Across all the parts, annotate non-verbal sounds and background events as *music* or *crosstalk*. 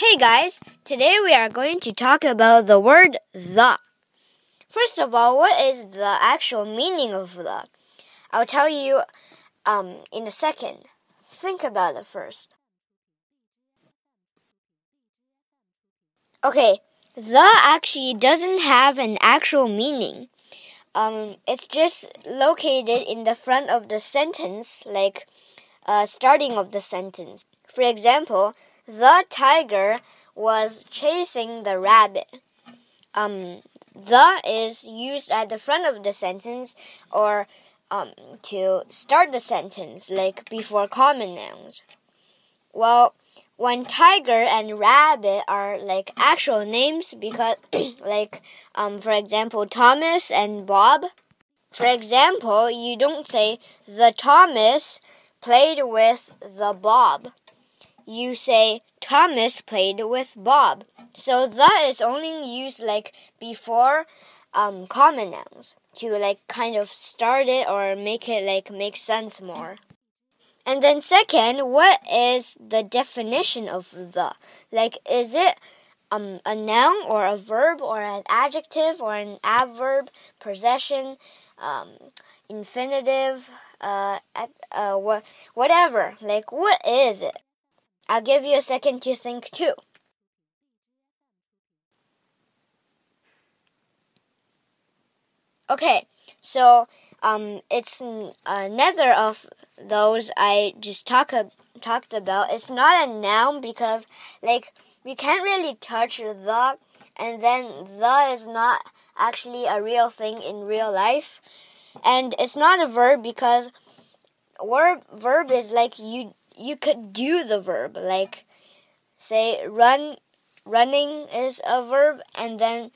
Hey guys, today we are going to talk about the word the. First of all, what is the actual meaning of the? I'll tell you um, in a second. Think about it first. Okay, the actually doesn't have an actual meaning. Um, it's just located in the front of the sentence, like uh, starting of the sentence. For example, the tiger was chasing the rabbit. Um, the is used at the front of the sentence or um, to start the sentence, like before common nouns. Well, when tiger and rabbit are like actual names because, *clears throat* like, um, for example, Thomas and Bob. For example, you don't say the Thomas played with the Bob you say Thomas played with Bob. So that is only used like before um, common nouns to like kind of start it or make it like make sense more. And then second, what is the definition of the? Like is it um, a noun or a verb or an adjective or an adverb, possession, um, infinitive, uh, uh, whatever. Like, what is it? I'll give you a second to think too. Okay, so um, it's another of those I just talk talked about. It's not a noun because like we can't really touch the, and then the is not actually a real thing in real life, and it's not a verb because verb verb is like you you could do the verb like say run running is a verb and then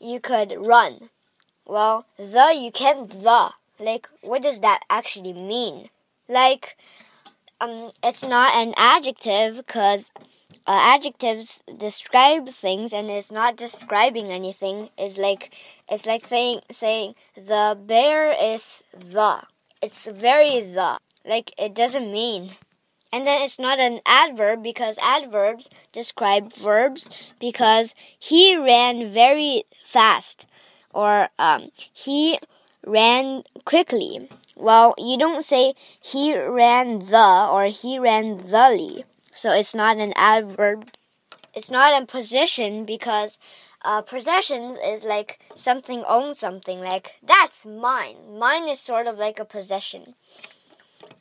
you could run. Well the you can't the. Like what does that actually mean? Like um it's not an adjective because uh, adjectives describe things and it's not describing anything. Is like it's like saying saying the bear is the. It's very the. Like it doesn't mean and then it's not an adverb because adverbs describe verbs because he ran very fast or um, he ran quickly. Well, you don't say he ran the or he ran thely. So it's not an adverb. It's not a position because uh, possessions is like something owns something. Like, that's mine. Mine is sort of like a possession.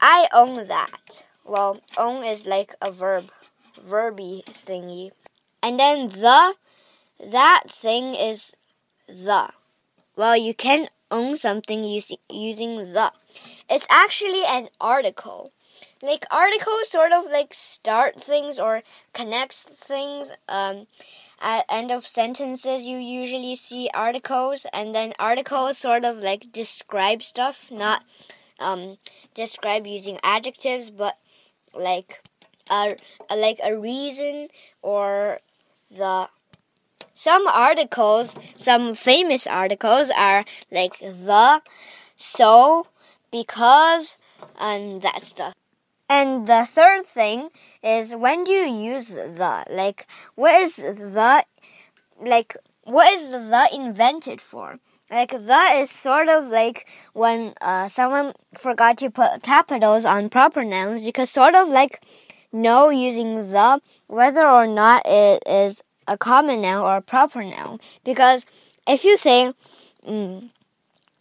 I own that. Well, own is like a verb, verby thingy. And then the, that thing is the. Well, you can own something using, using the. It's actually an article. Like articles sort of like start things or connects things. Um, at end of sentences you usually see articles and then articles sort of like describe stuff, not um, describe using adjectives, but like a, like a reason or the some articles, some famous articles are like the, so, because, and that stuff. And the third thing is when do you use the? Like, what is the, like, what is the invented for? Like that is sort of like when uh, someone forgot to put capitals on proper nouns. You could sort of like know using the whether or not it is a common noun or a proper noun. Because if you say mm,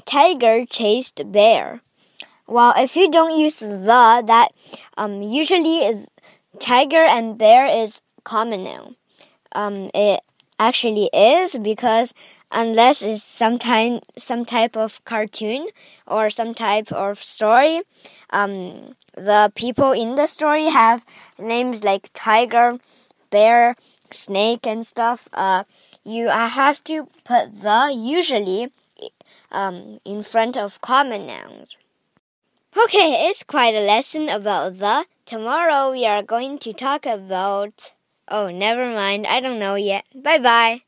tiger chased bear, well, if you don't use the, that um, usually is tiger and bear is common noun. Um, it actually is because unless it's some time, some type of cartoon or some type of story. Um, the people in the story have names like tiger, bear, snake, and stuff. Uh, you have to put the usually um, in front of common nouns. Okay, it's quite a lesson about the. Tomorrow we are going to talk about. Oh, never mind. I don't know yet. Bye bye.